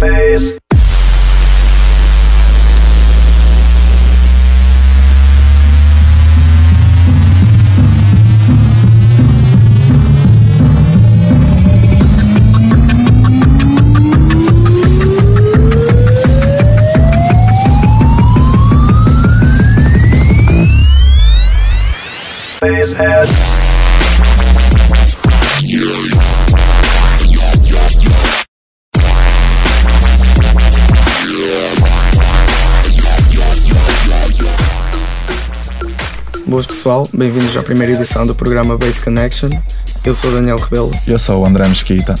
Space. Boas pessoal, bem-vindos à primeira edição do programa Base Connection. Eu sou Daniel Rebelo. Eu sou o André Mesquita.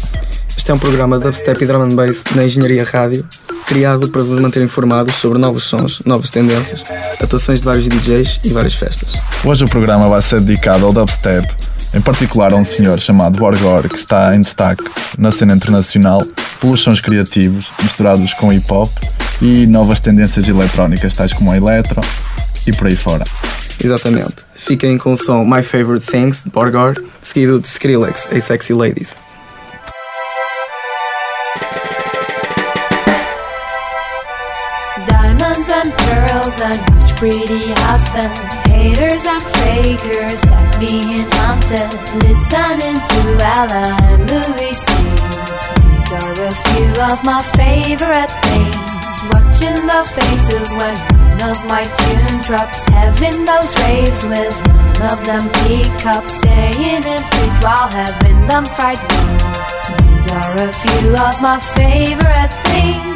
Este é um programa de dubstep e drum and bass na engenharia rádio, criado para vos manter informados sobre novos sons, novas tendências, atuações de vários DJs e várias festas. Hoje o programa vai ser dedicado ao dubstep, em particular a um senhor chamado Borgor, que está em destaque na cena internacional pelos sons criativos misturados com hip hop e novas tendências eletrónicas, tais como a electro e por aí fora. Exatamente. Fiquem com o som My Favorite Things de Borgore, seguido de Skrillex, A Sexy Ladies. Diamonds and pearls and rich pretty husband Haters and fakers that being hunted Listening to Ella and Louis C These are a few of my favorite things Watching the faces when one of my tune drops Having those raves with none of them teacups Staying in feet while having them fried These are a few of my favorite things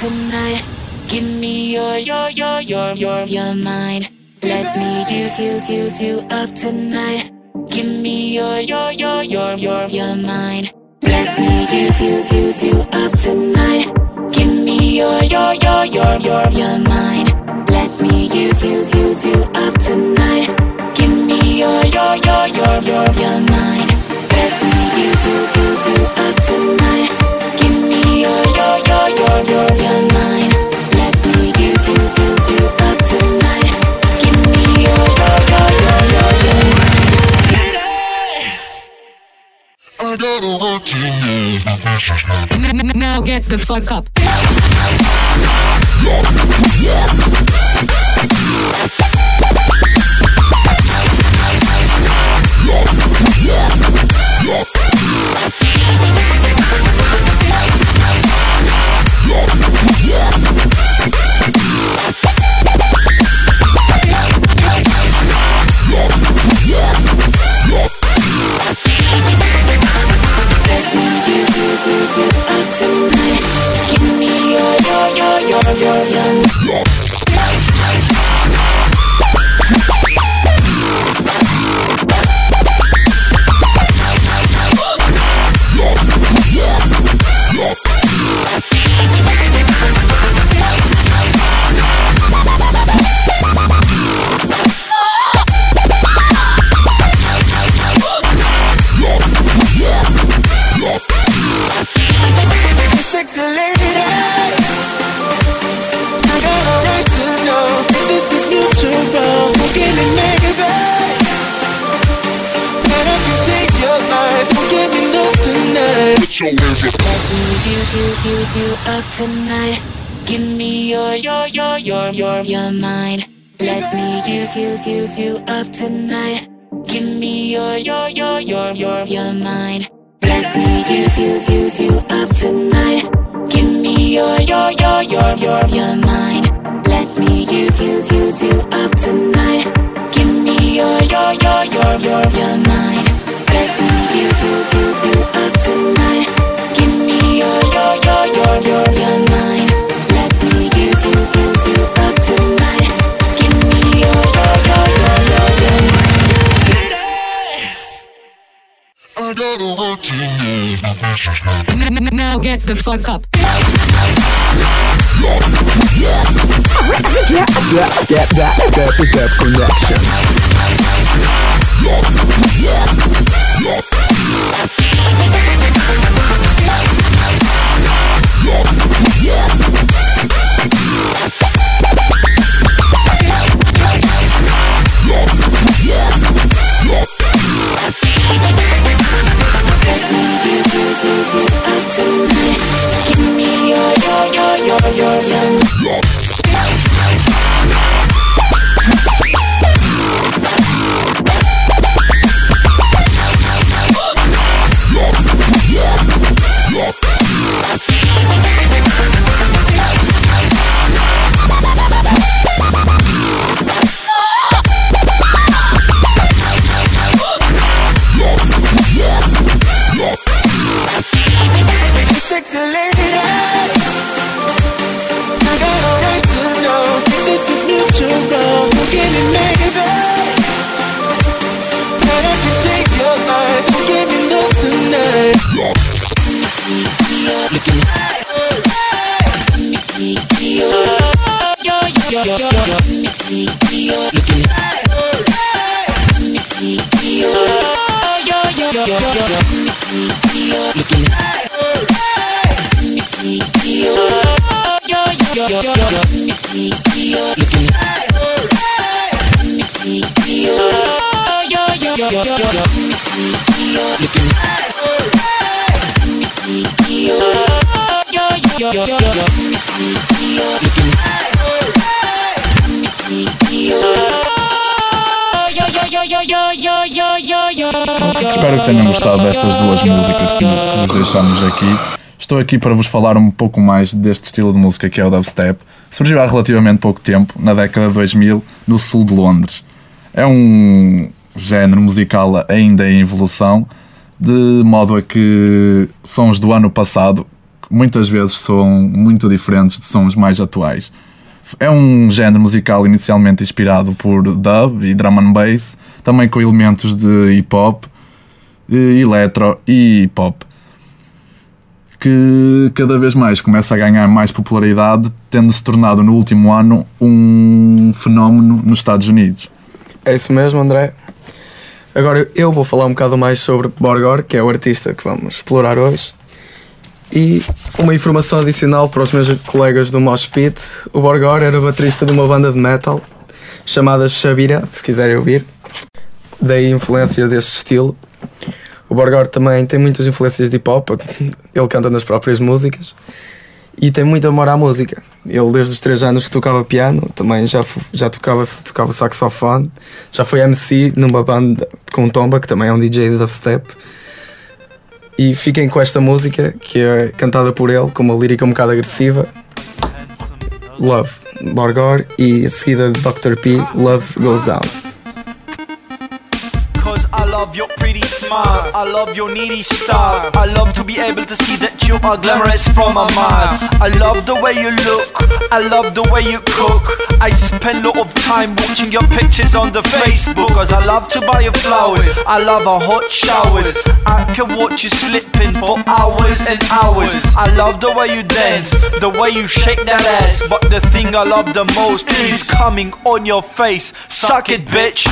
tonight. Give me your, your, your, your, your, your mind. Let me use, use, use you up tonight. Give me your, your, your, your, your, your mind. Let me use, use, use you up tonight. Give me your, your, your, your, your, your mind. Let me use, use, use you up tonight. Give me your, your, your, your, your, your mind. Let me use, use, use you up tonight. Give me your, your, your, your, your, Now get the fuck up. Tonight. Give me your, your, your, your, your, your mind. Let me use, use, use you up tonight. Give me your, your, your, your, your, your mind. Let me use, use, use you up tonight. Give me your, your, your, your, your, your mind. Let me use, use, use you up tonight. Give me your, your, your, your, your, your mind. The fuck up. Yo, yo, yo, yo, Espero que tenham gostado destas duas músicas que, vos deixamos aqui. Estou aqui para vos falar um pouco mais deste estilo de música que é o dubstep. Surgiu há relativamente pouco tempo, na década de 2000, no sul de Londres. É um género musical ainda em evolução, de modo a que sons do ano passado muitas vezes são muito diferentes de sons mais atuais. É um género musical inicialmente inspirado por dub e drum and bass, também com elementos de hip hop, eh, eletro e hip hop, que cada vez mais começa a ganhar mais popularidade, tendo-se tornado no último ano um fenómeno nos Estados Unidos. É isso mesmo, André. Agora eu vou falar um bocado mais sobre Borgor, que é o artista que vamos explorar hoje. E uma informação adicional para os meus colegas do Mosh Pit: o Borgor era baterista de uma banda de metal chamada Shabira, se quiserem ouvir. Daí influência deste estilo. O Borgor também tem muitas influências de hip hop, ele canta nas próprias músicas e tem muito amor à música. Ele, desde os 3 anos que tocava piano, também já, já tocava, tocava saxofone, já foi MC numa banda com Tomba, que também é um DJ de dubstep. E fiquem com esta música, que é cantada por ele, com uma lírica um bocado agressiva. Love, Borgor, e a seguida Dr. P, Love Goes Down. Cause I love your pretty I love your needy style. I love to be able to see that you are glamorous from a mile. I love the way you look, I love the way you cook. I spend a lot of time watching your pictures on the Facebook. Cause I love to buy you flowers, I love our hot showers. I can watch you slipping for hours and hours. I love the way you dance, the way you shake that ass. But the thing I love the most is coming on your face. Suck it, bitch.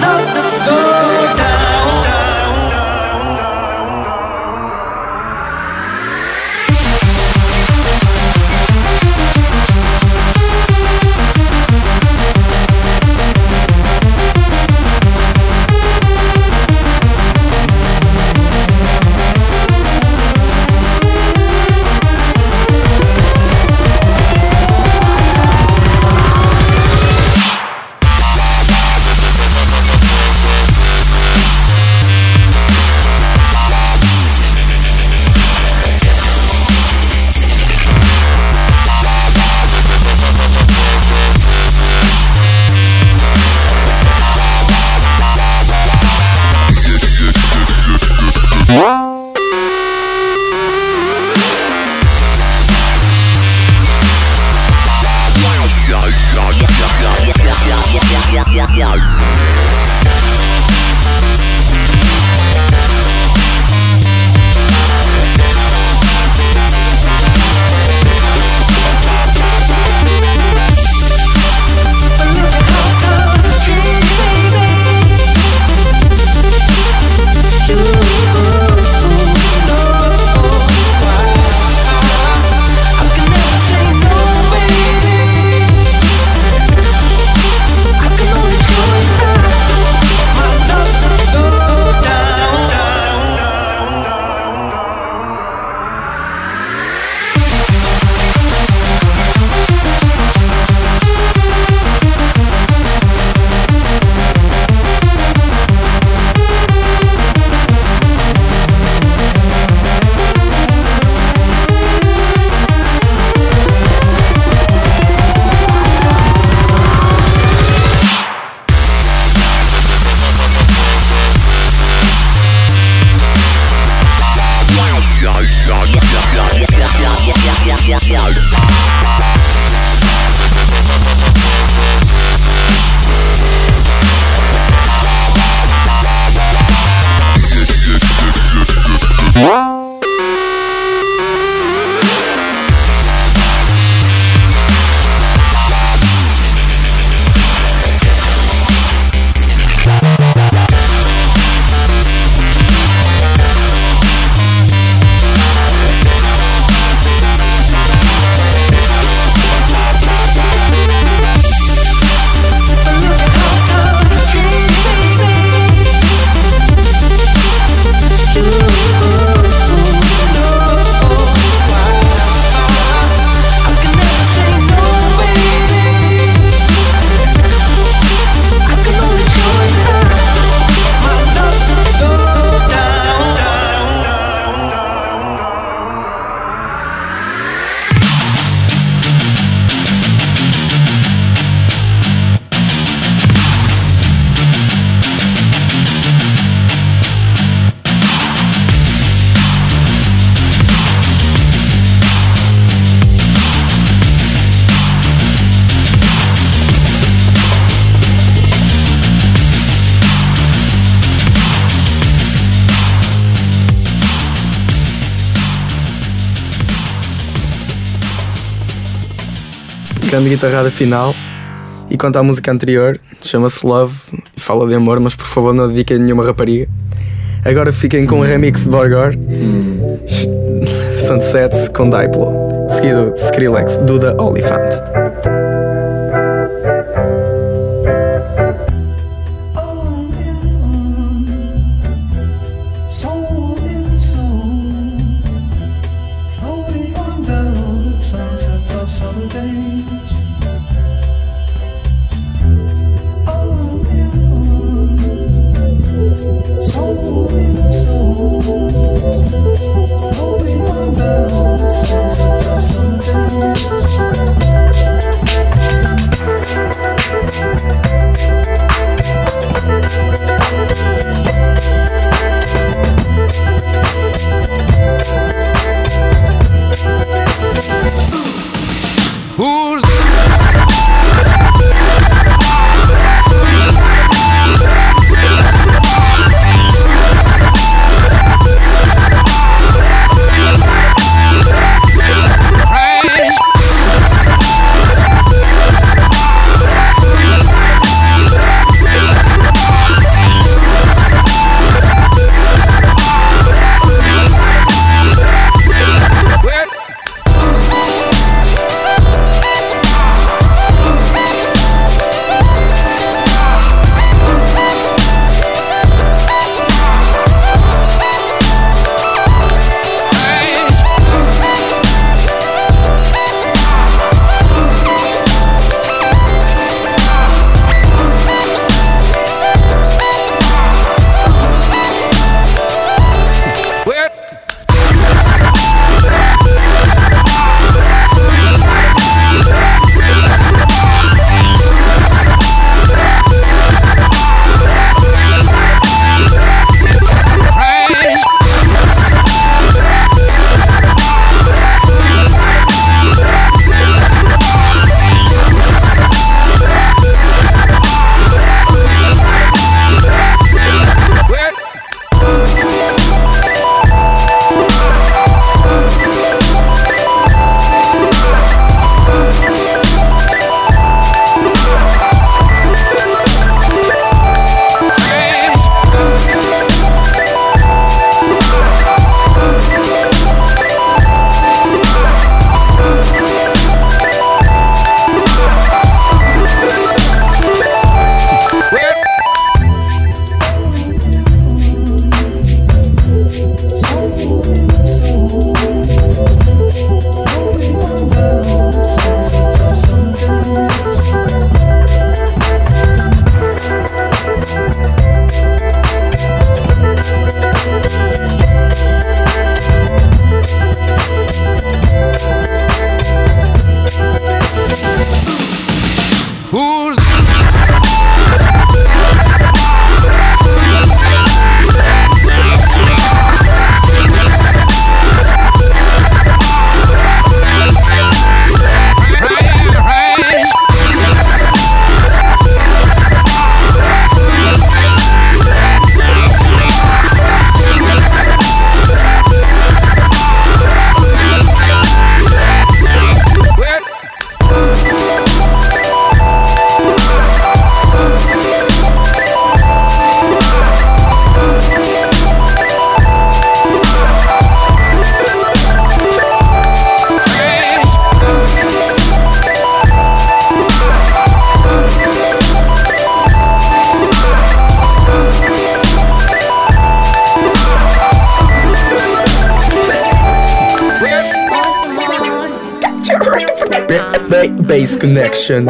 do, do. grande guitarrada final. E quanto à música anterior, chama-se Love e fala de amor, mas por favor não dediquem a nenhuma rapariga. Agora fiquem com o remix de Borgor, hum. Sunset com Diplo, seguido de Skrillex, Duda Oliphant. Connection.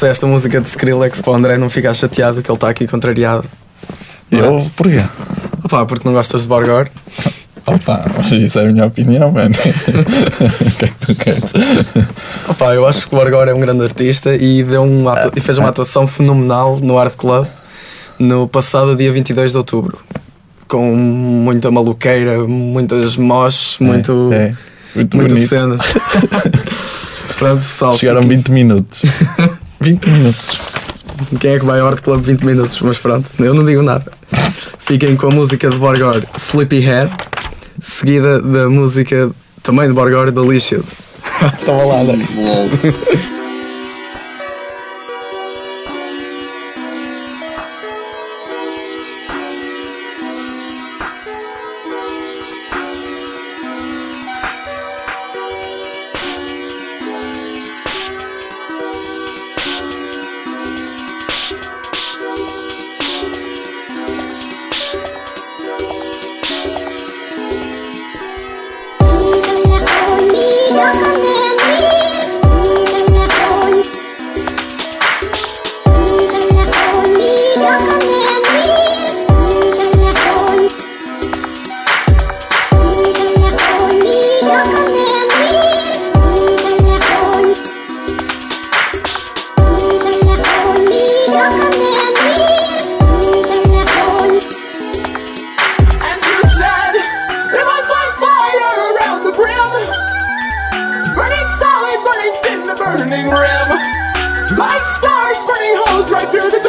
Passei esta música de Skrillex para o André não ficar chateado que ele está aqui contrariado. Eu? Porquê? Opá, porque não gostas de Borgor? Opa, mas isso é a minha opinião, mano. O que é que tu queres? Opá, eu acho que o Borgor é um grande artista e, deu um e fez uma atuação fenomenal no Art Club no passado dia 22 de outubro. Com muita maluqueira, muitas mosh, muito, É, muito muitas bonito. cenas. Pronto, pessoal. Chegaram fiquem- 20 minutos. 20 minutos. Quem é que vai ao Art Club 20 minutos? Mas pronto, eu não digo nada. Fiquem com a música de Borgor, Sleepyhead, seguida da música também de Borgor, Delicious. Toma lá, André. Right through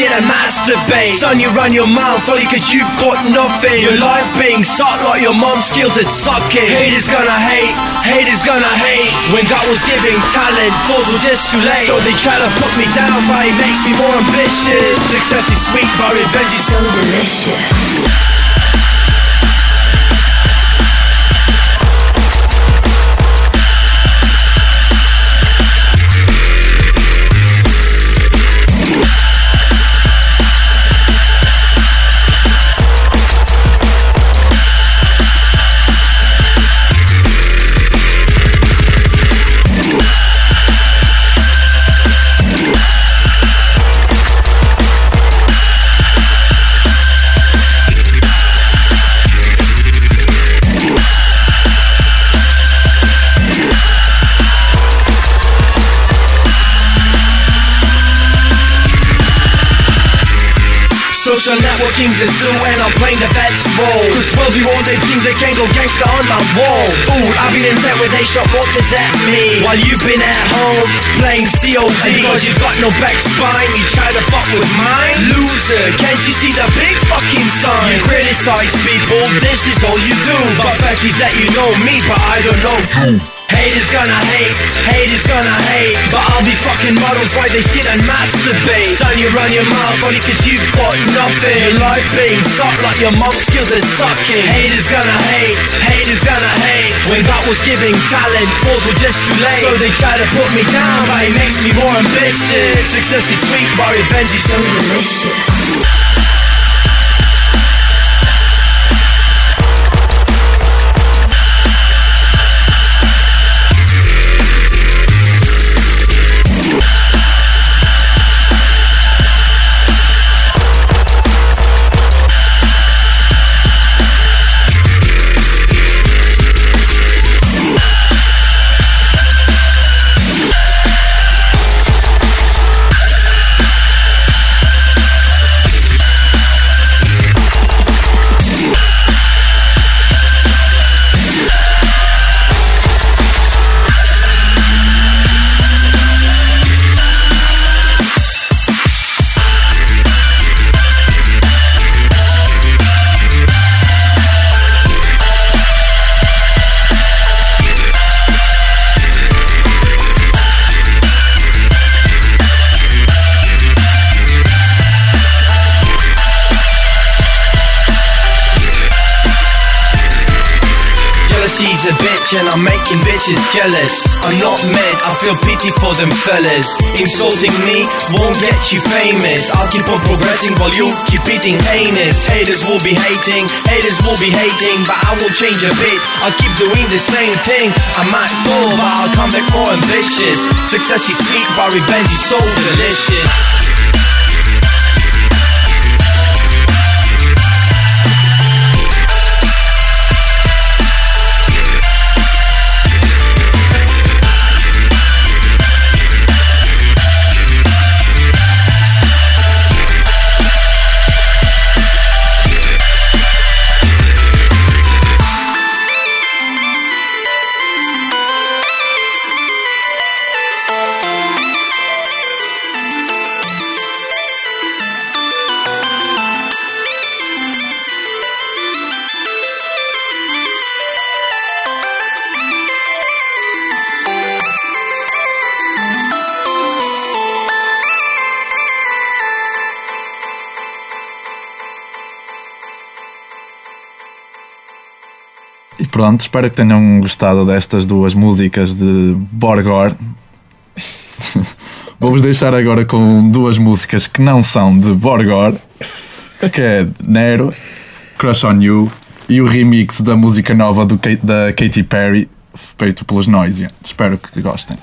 while and masturbate. Son, you run your mouth only cause you've got nothing. Your life being sucked like your mom's skills at sucking Haters gonna hate, haters gonna hate. When God was giving talent, fools were just too late. So they try to put me down but it makes me more ambitious. Success is sweet but revenge is so delicious Networking's a zoo and I'm playing the vet's role Cause we'll be all they think they can go gangster on my wall. Fool, I've been in bed with they shot waters at me While you've been at home playing COD because you've got no back spine, you try to fuck with mine. Loser, can't you see the big fucking sign? You criticize people, this is all you do. But fact is that you know me, but I don't know you Haters gonna hate, haters gonna hate. But I'll be fucking models while they sit and masturbate? Son, you run your mouth only cause you've got nothing. Your life being sucked like your mom's skills at sucking. Haters gonna hate, haters gonna hate. When God was giving talent, fools were just too late. So they try to put me down, but it makes me more ambitious. Success is sweet, but revenge is so delicious jealous. I'm not mad, I feel pity for them fellas. Insulting me won't get you famous. I'll keep on progressing while you keep eating anus. Haters will be hating, haters will be hating, but I won't change a bit. I'll keep doing the same thing. I might fall, but I'll come back more ambitious. Success is sweet, but revenge is so delicious. Pronto, espero que tenham gostado destas duas músicas de Borgor. Vou-vos deixar agora com duas músicas que não são de Borgor, que é Nero, Crush on You e o remix da música nova do, da Katy Perry, feito pelos Noisia. Espero que gostem.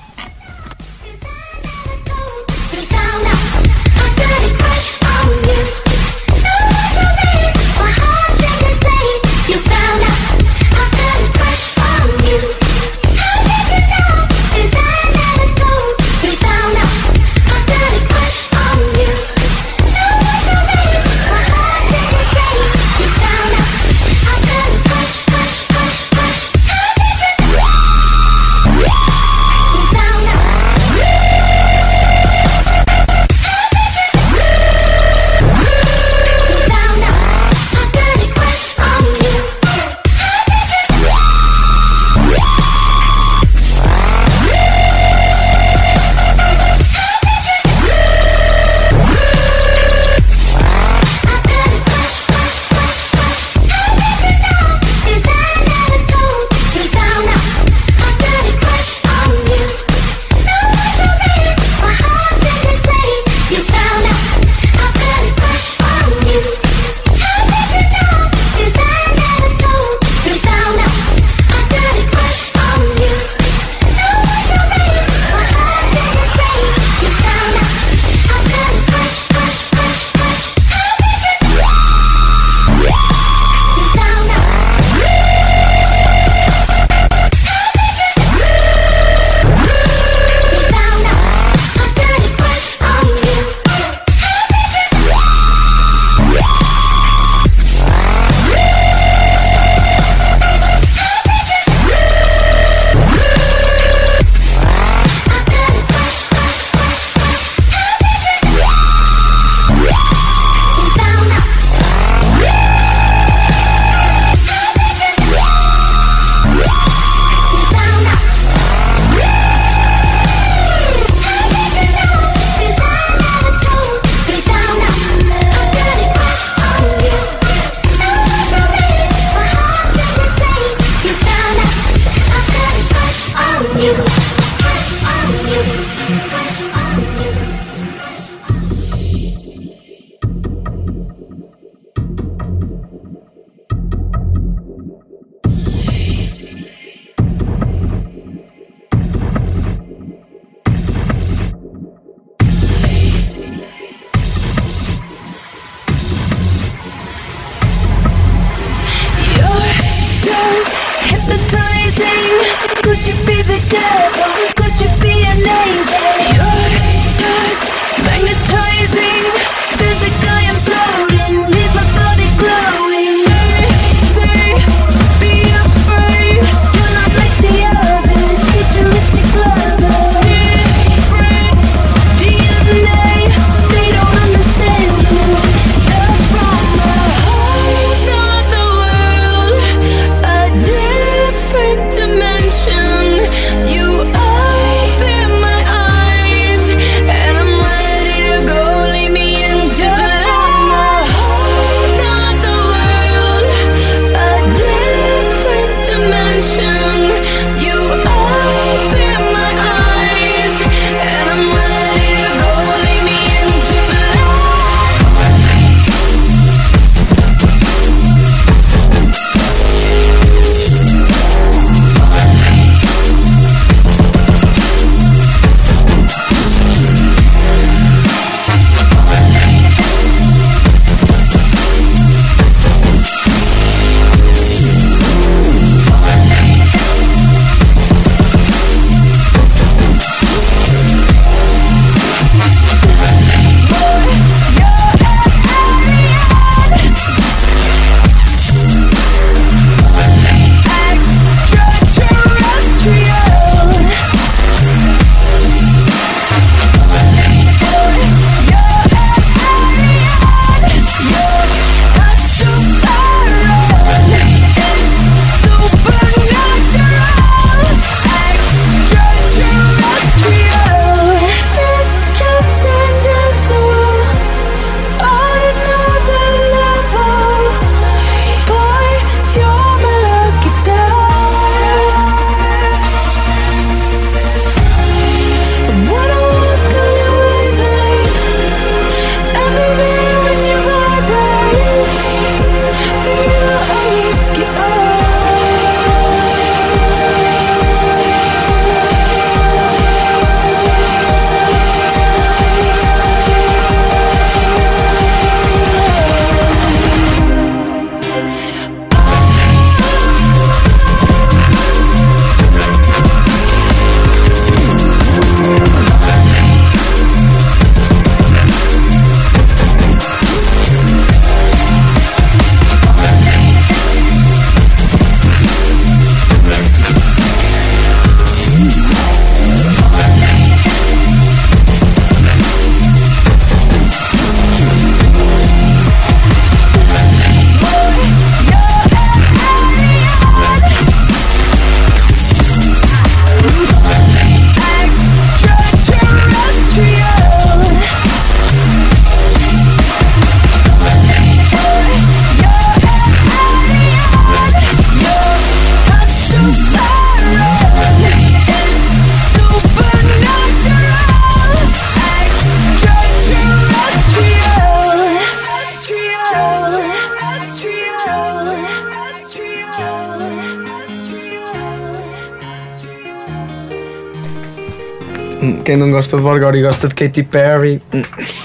Gosta de Borgor e gosta de Katy Perry,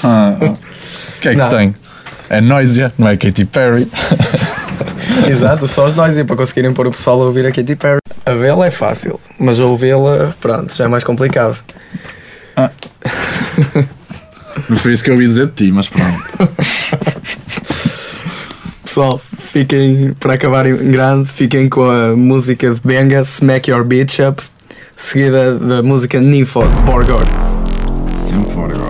Ah, O que é que Não. tem? É Noisia, não é Katy Perry. exato, só os e para conseguirem pôr o pessoal a ouvir a Katy Perry. A vê-la é fácil, mas a ouvi-la, pronto, já é mais complicado. Não foi isso que eu ouvi dizer de ti, mas pronto. Pessoal, fiquem, para acabar em grande, fiquem com a música de Benga, Smack Your Bitch Up, seguida da música Nympho de Borgor. Simple,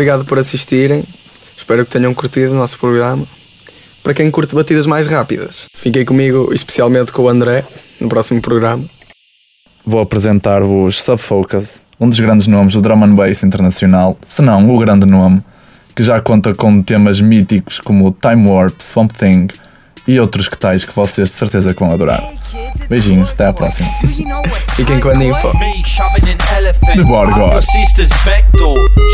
Obrigado por assistirem. Espero que tenham curtido o nosso programa. Para quem curte batidas mais rápidas, fiquem comigo, especialmente com o André, no próximo programa. Vou apresentar-vos Subfocus, um dos grandes nomes do drum and bass internacional, se não o grande nome, que já conta com temas míticos como Time Warp, Swamp Thing e outros que tais que vocês de certeza que vão adorar. Beijinhos, até à próxima. Fiquem com a ninfa. Me shoving an elephant. The bar I'm god. your sister's.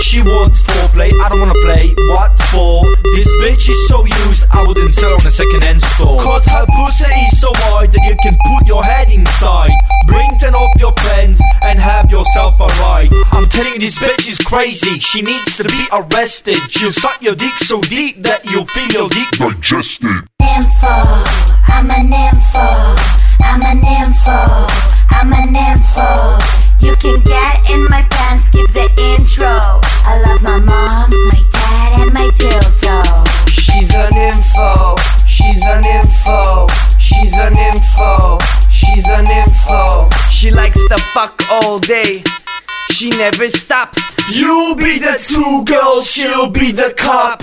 She wants foreplay. I don't wanna play. What for? This bitch is so used. I wouldn't sell on a second-hand store. Cause her pussy is so wide that you can put your head inside. Bring ten of your friends and have yourself a ride. I'm telling you, this bitch is crazy. She needs to be arrested. She'll suck your dick so deep that you'll feel your dick digested. nympho, I'm a nympho, I'm a nympho, I'm a nympho. You can get in my pants, skip the intro. I love my mom, my dad, and my dildo. She's an info, she's an info, she's an info, she's an info. She likes to fuck all day. She never stops. You be the two girls, she'll be the cop.